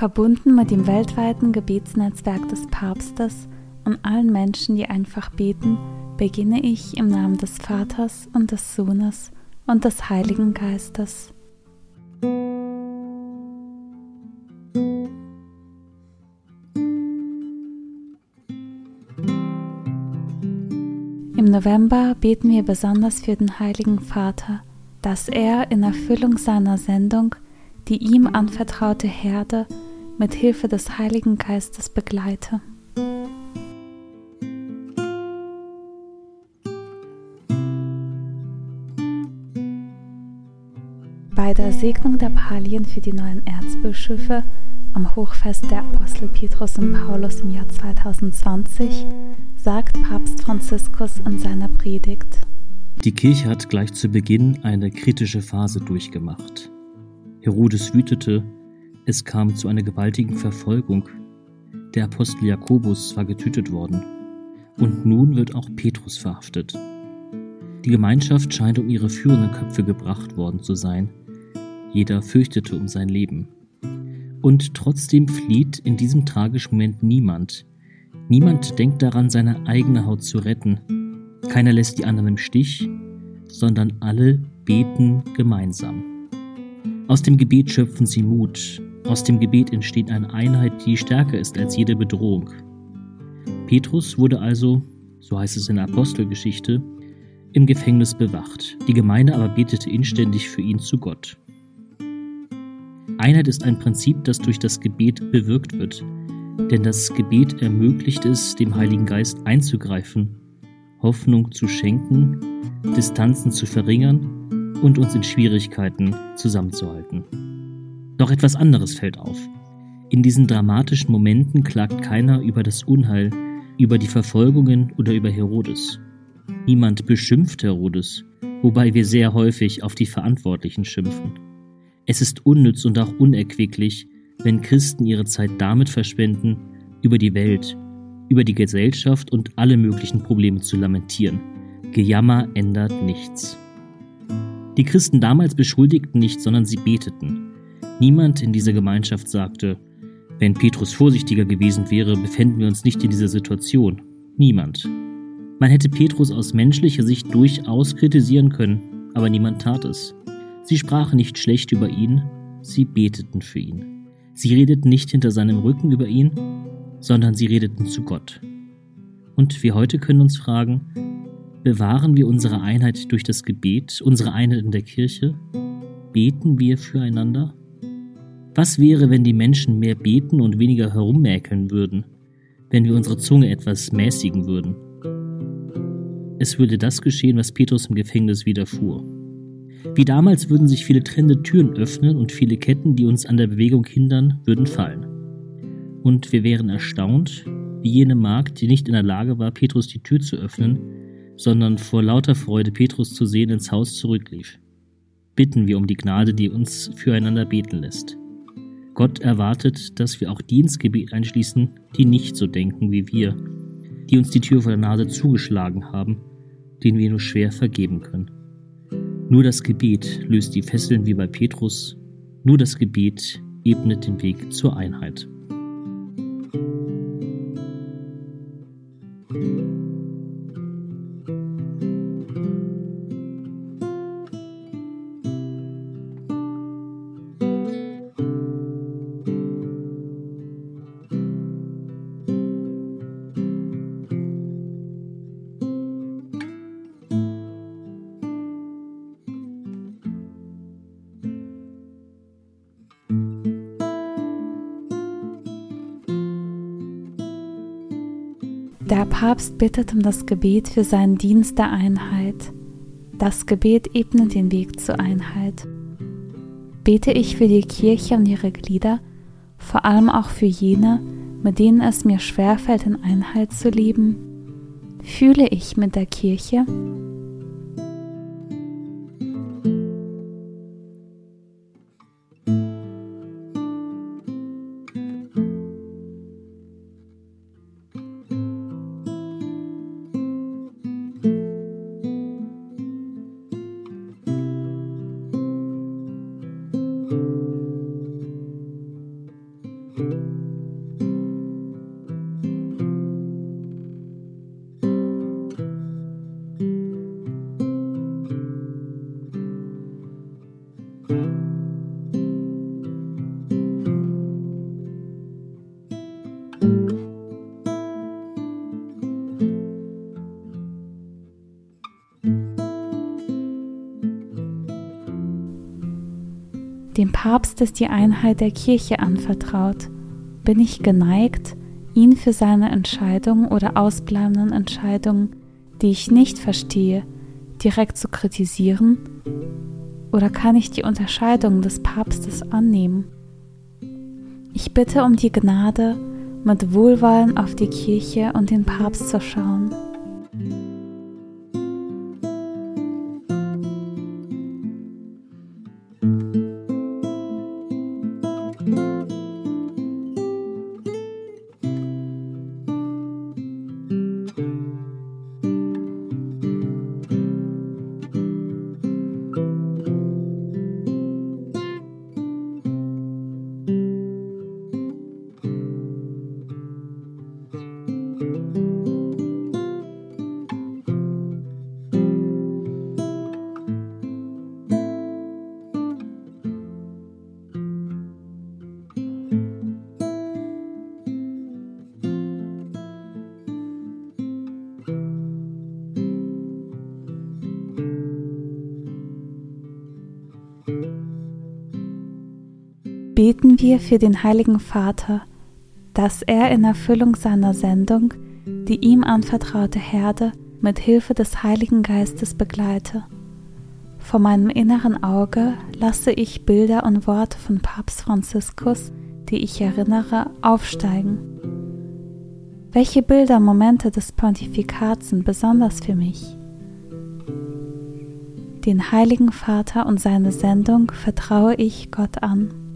Verbunden mit dem weltweiten Gebetsnetzwerk des Papstes und allen Menschen, die einfach beten, beginne ich im Namen des Vaters und des Sohnes und des Heiligen Geistes. Im November beten wir besonders für den Heiligen Vater, dass er in Erfüllung seiner Sendung die ihm anvertraute Herde mit Hilfe des Heiligen Geistes begleite. Bei der Segnung der Palien für die neuen Erzbischöfe am Hochfest der Apostel Petrus und Paulus im Jahr 2020 sagt Papst Franziskus in seiner Predigt. Die Kirche hat gleich zu Beginn eine kritische Phase durchgemacht. Herodes wütete, es kam zu einer gewaltigen Verfolgung. Der Apostel Jakobus war getötet worden. Und nun wird auch Petrus verhaftet. Die Gemeinschaft scheint um ihre führenden Köpfe gebracht worden zu sein. Jeder fürchtete um sein Leben. Und trotzdem flieht in diesem tragischen Moment niemand, Niemand denkt daran, seine eigene Haut zu retten. Keiner lässt die anderen im Stich, sondern alle beten gemeinsam. Aus dem Gebet schöpfen sie Mut. Aus dem Gebet entsteht eine Einheit, die stärker ist als jede Bedrohung. Petrus wurde also, so heißt es in der Apostelgeschichte, im Gefängnis bewacht. Die Gemeinde aber betete inständig für ihn zu Gott. Einheit ist ein Prinzip, das durch das Gebet bewirkt wird. Denn das Gebet ermöglicht es, dem Heiligen Geist einzugreifen, Hoffnung zu schenken, Distanzen zu verringern und uns in Schwierigkeiten zusammenzuhalten. Doch etwas anderes fällt auf. In diesen dramatischen Momenten klagt keiner über das Unheil, über die Verfolgungen oder über Herodes. Niemand beschimpft Herodes, wobei wir sehr häufig auf die Verantwortlichen schimpfen. Es ist unnütz und auch unerquicklich, wenn Christen ihre Zeit damit verschwenden, über die Welt, über die Gesellschaft und alle möglichen Probleme zu lamentieren. Gejammer ändert nichts. Die Christen damals beschuldigten nicht, sondern sie beteten. Niemand in dieser Gemeinschaft sagte, wenn Petrus vorsichtiger gewesen wäre, befänden wir uns nicht in dieser Situation. Niemand. Man hätte Petrus aus menschlicher Sicht durchaus kritisieren können, aber niemand tat es. Sie sprachen nicht schlecht über ihn, sie beteten für ihn. Sie redeten nicht hinter seinem Rücken über ihn, sondern sie redeten zu Gott. Und wir heute können uns fragen, bewahren wir unsere Einheit durch das Gebet, unsere Einheit in der Kirche? Beten wir füreinander? Was wäre, wenn die Menschen mehr beten und weniger herummäkeln würden, wenn wir unsere Zunge etwas mäßigen würden? Es würde das geschehen, was Petrus im Gefängnis widerfuhr. Wie damals würden sich viele trennende Türen öffnen und viele Ketten, die uns an der Bewegung hindern, würden fallen. Und wir wären erstaunt, wie jene Magd, die nicht in der Lage war, Petrus die Tür zu öffnen, sondern vor lauter Freude Petrus zu sehen ins Haus zurücklief. Bitten wir um die Gnade, die uns füreinander beten lässt. Gott erwartet, dass wir auch die ins Gebet einschließen, die nicht so denken wie wir, die uns die Tür vor der Nase zugeschlagen haben, denen wir nur schwer vergeben können. Nur das Gebet löst die Fesseln wie bei Petrus, nur das Gebet ebnet den Weg zur Einheit. Der Papst bittet um das Gebet für seinen Dienst der Einheit. Das Gebet ebnet den Weg zur Einheit. Bete ich für die Kirche und ihre Glieder, vor allem auch für jene, mit denen es mir schwerfällt, in Einheit zu leben? Fühle ich mit der Kirche? Dem Papst ist die Einheit der Kirche anvertraut. Bin ich geneigt, ihn für seine Entscheidungen oder ausbleibenden Entscheidungen, die ich nicht verstehe, direkt zu kritisieren? Oder kann ich die Unterscheidung des Papstes annehmen? Ich bitte um die Gnade, mit Wohlwollen auf die Kirche und den Papst zu schauen. Beten wir für den Heiligen Vater, dass er in Erfüllung seiner Sendung die ihm anvertraute Herde mit Hilfe des Heiligen Geistes begleite. Vor meinem inneren Auge lasse ich Bilder und Worte von Papst Franziskus, die ich erinnere, aufsteigen. Welche Bilder, Momente des Pontifikats sind besonders für mich? Den Heiligen Vater und seine Sendung vertraue ich Gott an.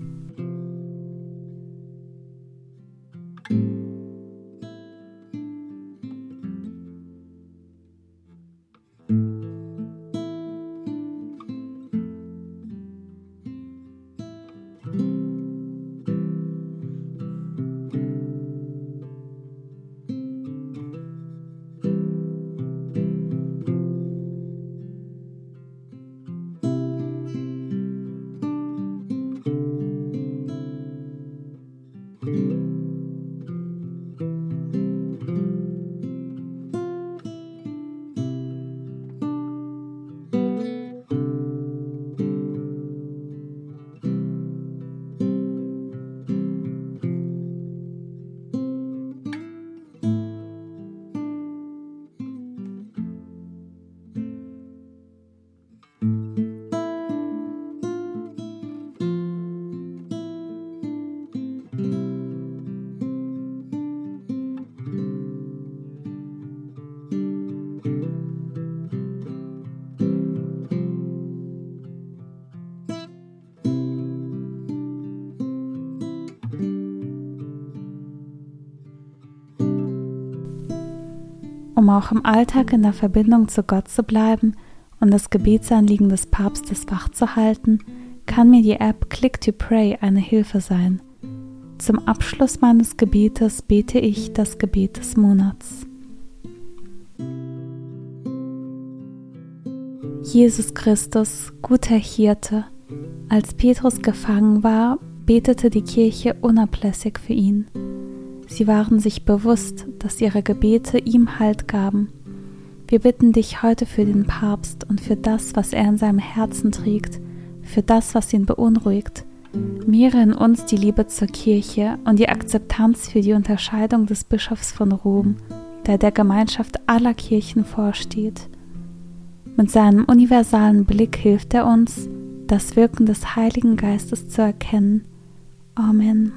Um auch im Alltag in der Verbindung zu Gott zu bleiben und das Gebetsanliegen des Papstes wachzuhalten, kann mir die App Click to Pray eine Hilfe sein. Zum Abschluss meines Gebetes bete ich das Gebet des Monats. Jesus Christus, guter Hirte, als Petrus gefangen war, betete die Kirche unablässig für ihn. Sie waren sich bewusst, dass ihre Gebete ihm Halt gaben. Wir bitten dich heute für den Papst und für das, was er in seinem Herzen trägt, für das, was ihn beunruhigt. Mehre in uns die Liebe zur Kirche und die Akzeptanz für die Unterscheidung des Bischofs von Rom, der der Gemeinschaft aller Kirchen vorsteht. Mit seinem universalen Blick hilft er uns, das Wirken des Heiligen Geistes zu erkennen. Amen.